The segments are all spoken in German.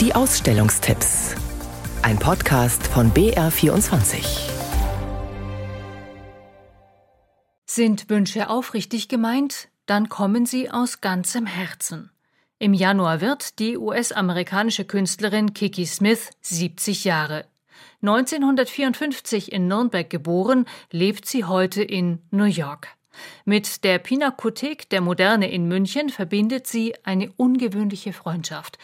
Die Ausstellungstipps. Ein Podcast von BR24. Sind Wünsche aufrichtig gemeint, dann kommen sie aus ganzem Herzen. Im Januar wird die US-amerikanische Künstlerin Kiki Smith 70 Jahre. 1954 in Nürnberg geboren, lebt sie heute in New York. Mit der Pinakothek der Moderne in München verbindet sie eine ungewöhnliche Freundschaft.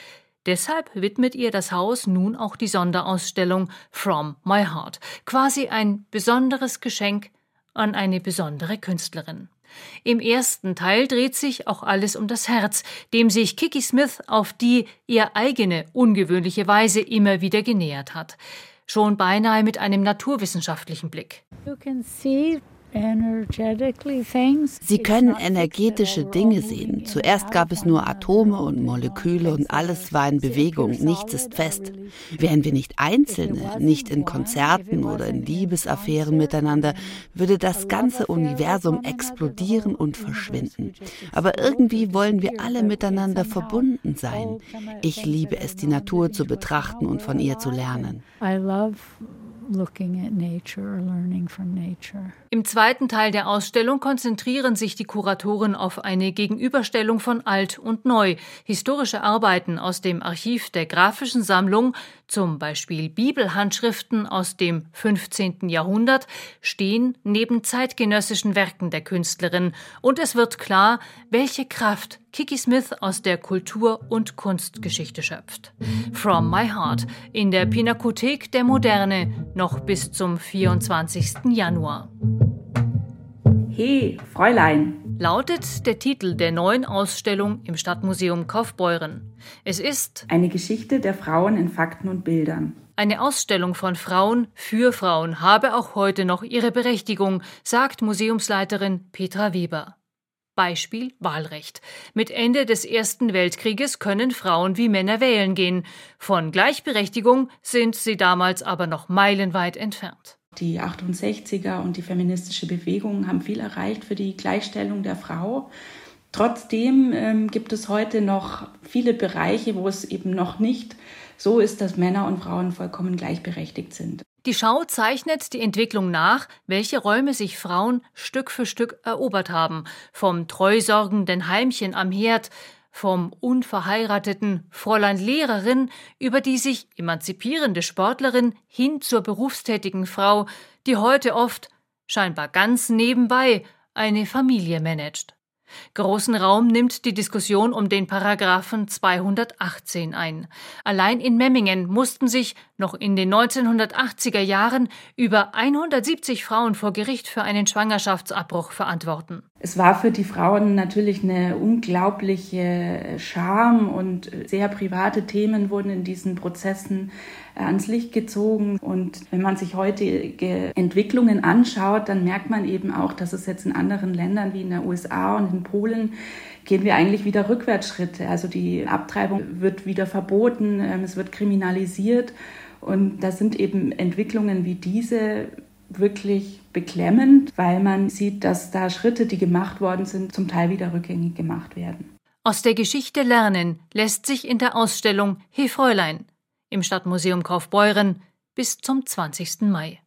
Deshalb widmet ihr das Haus nun auch die Sonderausstellung From My Heart, quasi ein besonderes Geschenk an eine besondere Künstlerin. Im ersten Teil dreht sich auch alles um das Herz, dem sich Kiki Smith auf die ihr eigene ungewöhnliche Weise immer wieder genähert hat. Schon beinahe mit einem naturwissenschaftlichen Blick. You can see Sie können energetische Dinge sehen. Zuerst gab es nur Atome und Moleküle und alles war in Bewegung, nichts ist fest. Wären wir nicht Einzelne, nicht in Konzerten oder in Liebesaffären miteinander, würde das ganze Universum explodieren und verschwinden. Aber irgendwie wollen wir alle miteinander verbunden sein. Ich liebe es, die Natur zu betrachten und von ihr zu lernen looking at Im zweiten Teil der Ausstellung konzentrieren sich die Kuratoren auf eine Gegenüberstellung von alt und neu. Historische Arbeiten aus dem Archiv der grafischen Sammlung, zum Beispiel Bibelhandschriften aus dem 15. Jahrhundert, stehen neben zeitgenössischen Werken der Künstlerin und es wird klar, welche Kraft Kiki Smith aus der Kultur- und Kunstgeschichte schöpft. From My Heart in der Pinakothek der Moderne noch bis zum 24. Januar. Hey, Fräulein! lautet der Titel der neuen Ausstellung im Stadtmuseum Kaufbeuren. Es ist eine Geschichte der Frauen in Fakten und Bildern. Eine Ausstellung von Frauen für Frauen habe auch heute noch ihre Berechtigung, sagt Museumsleiterin Petra Weber. Beispiel Wahlrecht. Mit Ende des Ersten Weltkrieges können Frauen wie Männer wählen gehen. Von Gleichberechtigung sind sie damals aber noch meilenweit entfernt. Die 68er und die feministische Bewegung haben viel erreicht für die Gleichstellung der Frau. Trotzdem ähm, gibt es heute noch viele Bereiche, wo es eben noch nicht so ist, dass Männer und Frauen vollkommen gleichberechtigt sind. Die Schau zeichnet die Entwicklung nach, welche Räume sich Frauen Stück für Stück erobert haben, vom treusorgenden Heimchen am Herd, vom unverheirateten Fräulein Lehrerin über die sich emanzipierende Sportlerin hin zur berufstätigen Frau, die heute oft, scheinbar ganz nebenbei, eine Familie managt. Großen Raum nimmt die Diskussion um den Paragraphen 218 ein. Allein in Memmingen mussten sich noch in den 1980er Jahren über 170 Frauen vor Gericht für einen Schwangerschaftsabbruch verantworten. Es war für die Frauen natürlich eine unglaubliche Scham und sehr private Themen wurden in diesen Prozessen ans Licht gezogen. Und wenn man sich heutige Entwicklungen anschaut, dann merkt man eben auch, dass es jetzt in anderen Ländern wie in der USA und in Polen gehen wir eigentlich wieder Rückwärtsschritte. Also die Abtreibung wird wieder verboten, ähm, es wird kriminalisiert. Und das sind eben Entwicklungen wie diese wirklich beklemmend, weil man sieht, dass da Schritte, die gemacht worden sind, zum Teil wieder rückgängig gemacht werden. Aus der Geschichte lernen lässt sich in der Ausstellung Hey Fräulein im Stadtmuseum Kaufbeuren bis zum 20. Mai.